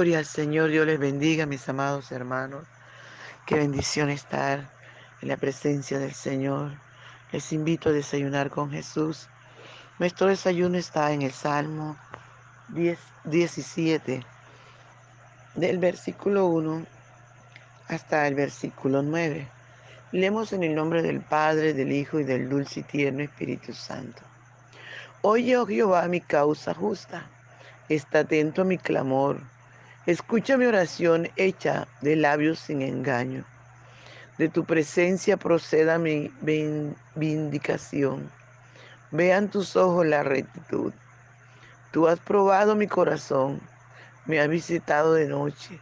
Gloria al Señor, Dios les bendiga, mis amados hermanos. Qué bendición estar en la presencia del Señor. Les invito a desayunar con Jesús. Nuestro desayuno está en el Salmo 10, 17, del versículo 1 hasta el versículo 9. Leemos en el nombre del Padre, del Hijo y del dulce y tierno Espíritu Santo. Oye, oh Jehová, mi causa justa. Está atento a mi clamor Escucha mi oración hecha de labios sin engaño. De tu presencia proceda mi vindicación. Vean tus ojos la rectitud. Tú has probado mi corazón, me has visitado de noche,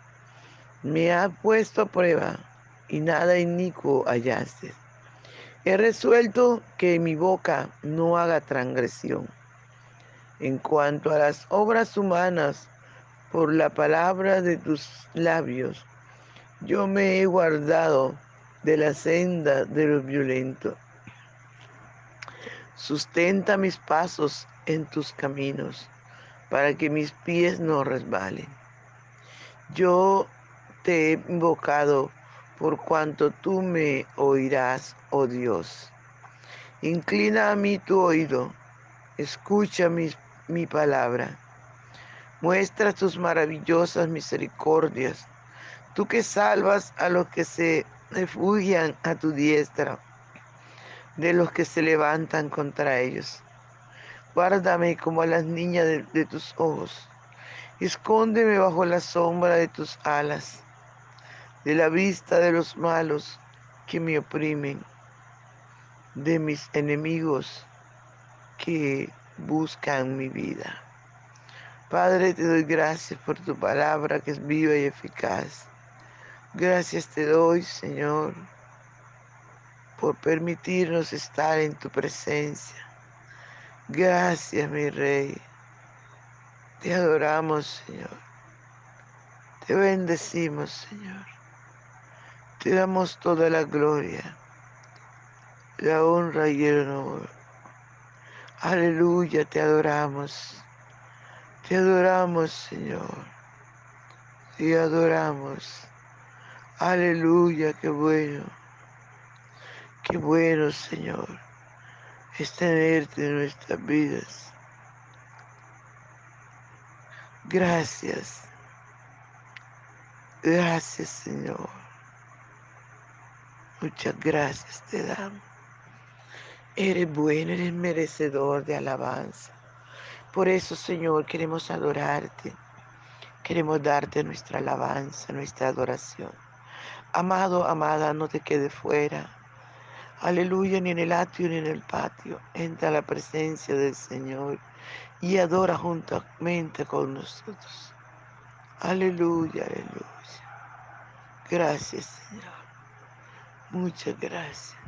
me has puesto a prueba y nada inicuo hallaste. He resuelto que mi boca no haga transgresión. En cuanto a las obras humanas, por la palabra de tus labios. Yo me he guardado de la senda de los violentos. Sustenta mis pasos en tus caminos, para que mis pies no resbalen. Yo te he invocado por cuanto tú me oirás, oh Dios. Inclina a mí tu oído, escucha mi palabra Muestra tus maravillosas misericordias, tú que salvas a los que se refugian a tu diestra, de los que se levantan contra ellos. Guárdame como a las niñas de, tus ojos. Escóndeme bajo la sombra de tus alas, de la vista de los malos que me oprimen, de mis enemigos que buscan mi vida. Padre, te doy gracias por tu palabra que es viva y eficaz. Gracias te doy, Señor, por permitirnos estar en tu presencia. Gracias, mi Rey. Te adoramos, Señor. Te bendecimos, Señor. Te damos toda la gloria, la honra y el honor. Aleluya, te adoramos. Te adoramos, Señor. Te adoramos. Aleluya, qué bueno. Qué bueno, Señor, es tenerte en nuestras vidas. Gracias. Gracias, Señor. Muchas gracias te damos. Eres bueno, eres merecedor de alabanza. Por eso, Señor, queremos adorarte. Queremos darte nuestra alabanza, nuestra adoración. Amado, amada, no te quede fuera. Aleluya, ni en el atrio ni en el patio. Entra a la presencia del Señor y adora juntamente con nosotros. Aleluya, aleluya. Gracias, Señor. Muchas gracias.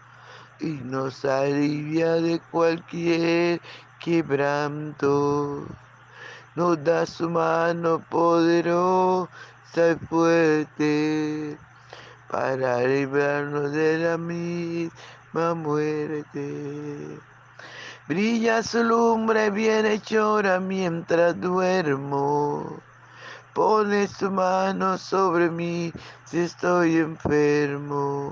y nos alivia de cualquier quebranto. Nos da su mano poderosa y fuerte para librarnos de la misma muerte. Brilla su lumbre bien hechora mientras duermo. Pone su mano sobre mí si estoy enfermo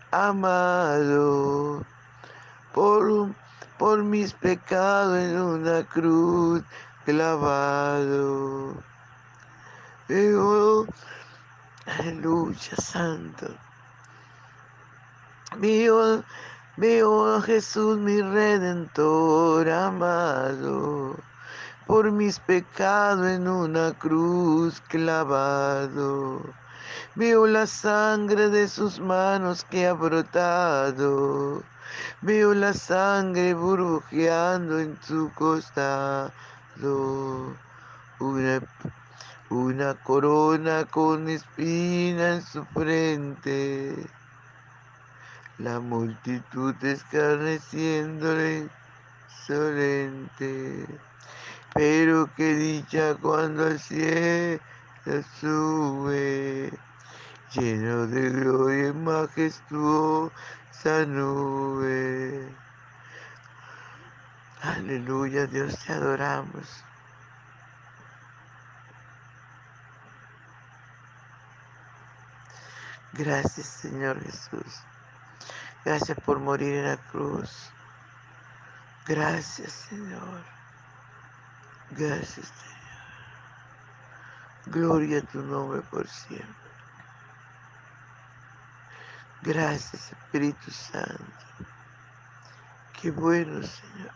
amado por, por mis pecados en una cruz clavado. Veo Aleluya, santo. Veo, veo a Jesús mi redentor amado, por mis pecados en una cruz clavado. Veo la sangre de sus manos que ha brotado. Veo la sangre burbujeando en su costado. Una una corona con espina en su frente, la multitud escarneciéndole solente. Pero qué dicha cuando al cielo sube, lleno de gloria y majestuosa nube. Aleluya, Dios te adoramos. Gracias Señor Jesús. Gracias por morir en la cruz. Gracias Señor. Gracias Señor. Gloria a tu nombre por siempre. Gracias Espíritu Santo. Qué bueno Señor.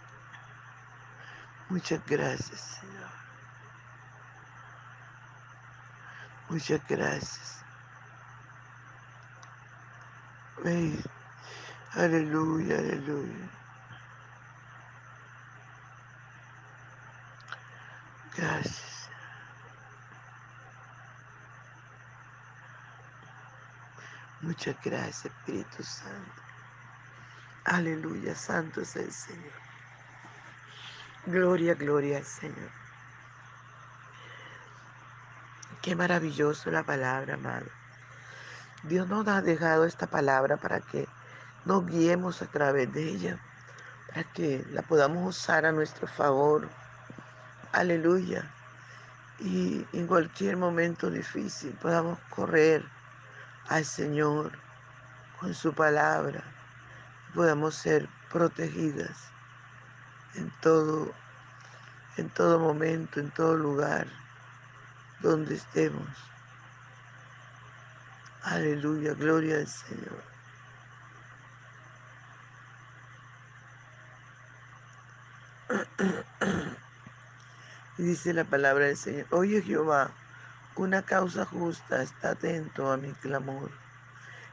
Muchas gracias Señor. Muchas gracias. Aleluya, aleluya. Gracias. Muchas gracias, Espíritu Santo. Aleluya, santo es el Señor. Gloria, gloria al Señor. Qué maravilloso la palabra, amado. Dios nos ha dejado esta palabra para que nos guiemos a través de ella, para que la podamos usar a nuestro favor. Aleluya. Y en cualquier momento difícil podamos correr al Señor con su palabra. Podamos ser protegidas en todo, en todo momento, en todo lugar donde estemos. Aleluya, gloria al Señor. Y dice la palabra del Señor, oye Jehová, una causa justa, está atento a mi clamor.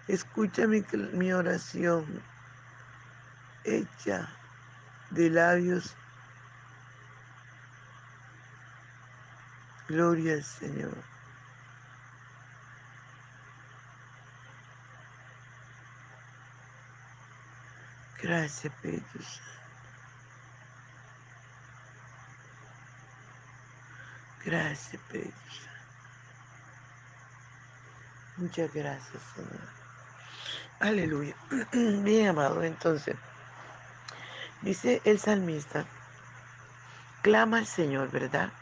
Escucha mi, mi oración hecha de labios. Gloria al Señor. Gracias, Espíritu Gracias, Espíritu Muchas gracias, Señor. Aleluya. Bien, amado, entonces, dice el salmista, clama al Señor, ¿verdad?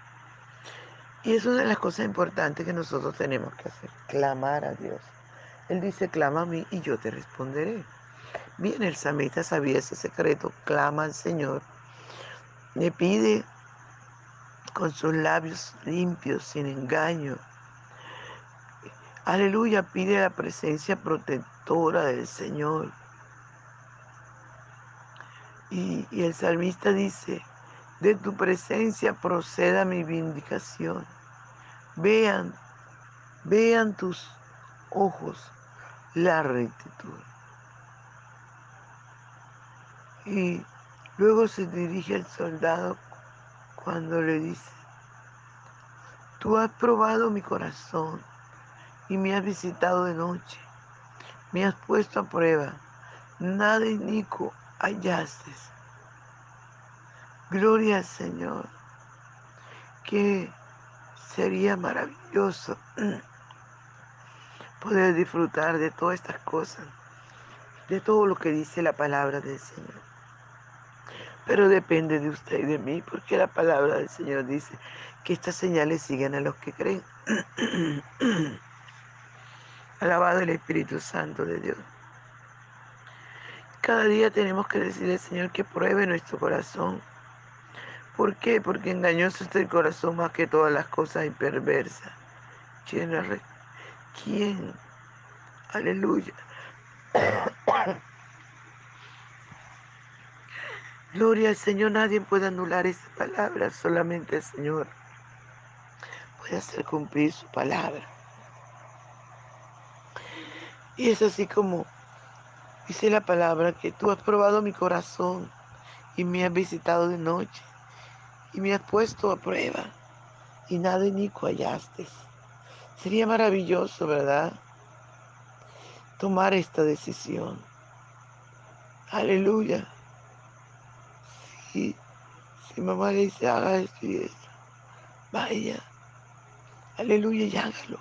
Y es una de las cosas importantes que nosotros tenemos que hacer, clamar a Dios. Él dice, clama a mí y yo te responderé. Bien, el samita sabía ese secreto, clama al Señor, le pide con sus labios limpios, sin engaño. Aleluya, pide la presencia protectora del Señor. Y, el salmista dice, de tu presencia proceda mi vindicación. Vean, vean tus ojos la rectitud. Y luego se dirige al soldado cuando le dice, tú has probado mi corazón y me has visitado de noche, me has puesto a prueba, nada inico hallaste. Gloria al Señor, que sería maravilloso poder disfrutar de todas estas cosas, de todo lo que dice la palabra del Señor. Pero depende de usted y de mí, porque la palabra del Señor dice que estas señales siguen a los que creen. Alabado el Espíritu Santo de Dios. Cada día tenemos que decirle al Señor que pruebe nuestro corazón. ¿Por qué? Porque engañoso está el corazón más que todas las cosas y perversa. ¿Quién? Aleluya. Gloria al Señor, nadie puede anular esa palabra, solamente el Señor puede hacer cumplir su palabra. Y es así como dice la palabra que tú has probado mi corazón y me has visitado de noche y me has puesto a prueba y nada inicuo hallaste. Sería maravilloso, ¿verdad? Tomar esta decisión. Aleluya. Si, si mamá le dice, haga esto y esto, vaya. Aleluya y hágalo.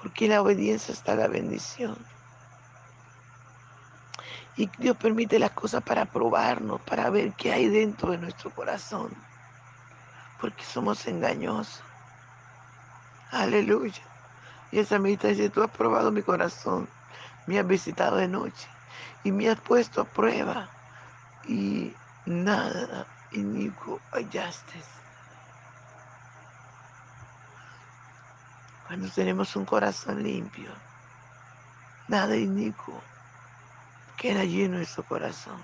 Porque la obediencia está la bendición. Y Dios permite las cosas para probarnos, para ver qué hay dentro de nuestro corazón. Porque somos engañosos. Aleluya. Y esa amiguita dice, tú has probado mi corazón, me has visitado de noche y me has puesto a prueba y nada inicuo hallaste. Cuando tenemos un corazón limpio, nada inicuo queda lleno de su corazón.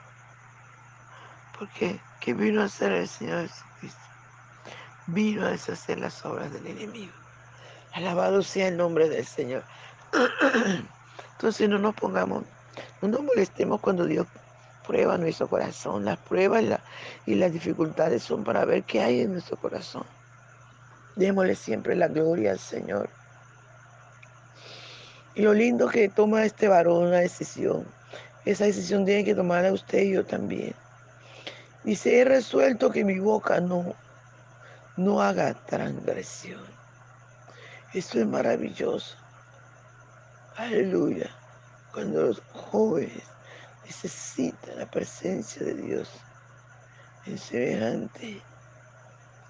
Porque ¿qué vino a hacer el Señor Jesucristo? Vino a deshacer las obras del enemigo. Alabado sea el nombre del Señor. Entonces no nos pongamos, no nos molestemos cuando Dios prueba nuestro corazón. Las pruebas y, las dificultades son para ver qué hay en nuestro corazón. Démosle siempre la gloria al Señor. Y lo lindo que toma este varón una decisión. Esa decisión tiene que tomarla usted y yo también. Dice, he resuelto que mi boca no, no haga transgresión. Esto es maravilloso. Aleluya. Cuando los jóvenes necesitan la presencia de Dios en semejante,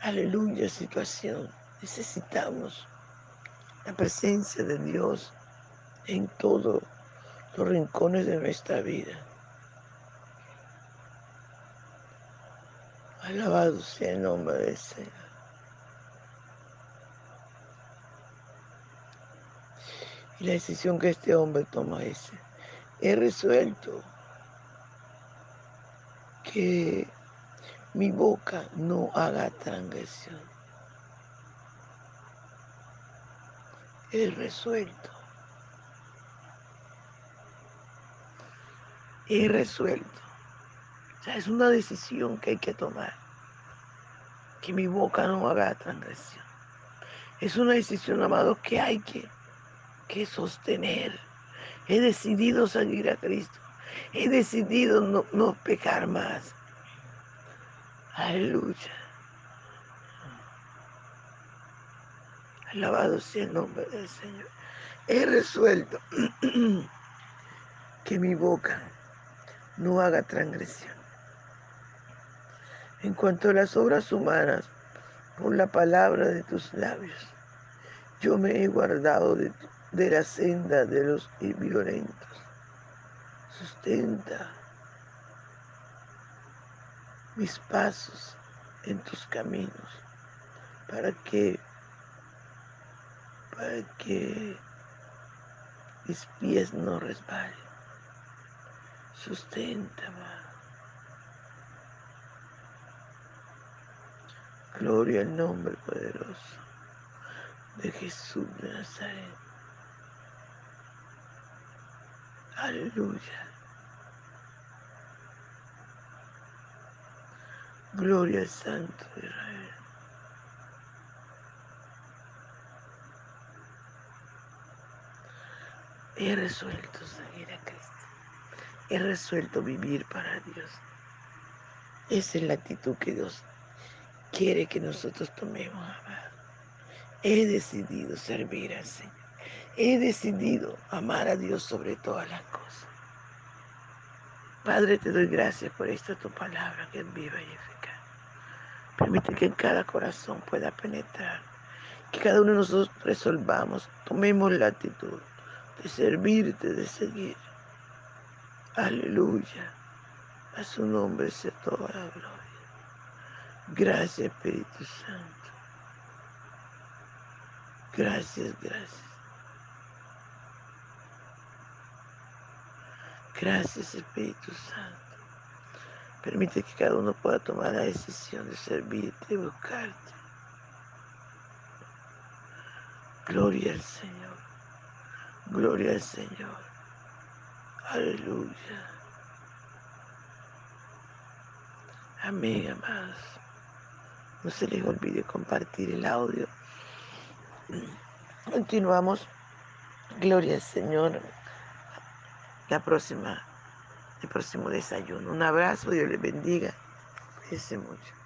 aleluya, situación. Necesitamos la presencia de Dios en todos los rincones de nuestra vida. Alabado sea el nombre del Señor. Y la decisión que este hombre toma es, he resuelto que mi boca no haga transgresión. He resuelto. He resuelto. O sea, es una decisión que hay que tomar. Que mi boca no haga transgresión. Es una decisión, amado, que hay que que sostener. He decidido seguir a Cristo. He decidido no, no pecar más. Aleluya. Alabado sea el nombre del Señor. He resuelto que mi boca no haga transgresión. En cuanto a las obras humanas, por la palabra de tus labios, yo me he guardado de, la senda de los violentos. Sustenta mis pasos en tus caminos para que para que mis pies no resbalen. Susténtame. Gloria al nombre poderoso de Jesús de Nazaret. Aleluya. Gloria al Santo de Israel. He resuelto seguir a Cristo. He resuelto vivir para Dios. Esa es la actitud que Dios quiere que nosotros tomemos, amado. He decidido servir al Señor. He decidido amar a Dios sobre todas las cosas. Padre, te doy gracias por esta tu palabra que es viva y eficaz. Permite que en cada corazón pueda penetrar. Que cada uno de nosotros resolvamos, tomemos la actitud de servirte, de seguir. Aleluya. A su nombre sea toda la gloria. Gracias Espíritu Santo. Gracias, gracias. Gracias Espíritu Santo. Permite que cada uno pueda tomar la decisión de servirte, de buscarte. Gloria al Señor. Gloria al Señor. Aleluya. Amén, amados. No se les olvide compartir el audio. Continuamos. Gloria al Señor. La próxima, el próximo desayuno. Un abrazo, Dios les bendiga. Cuídense mucho.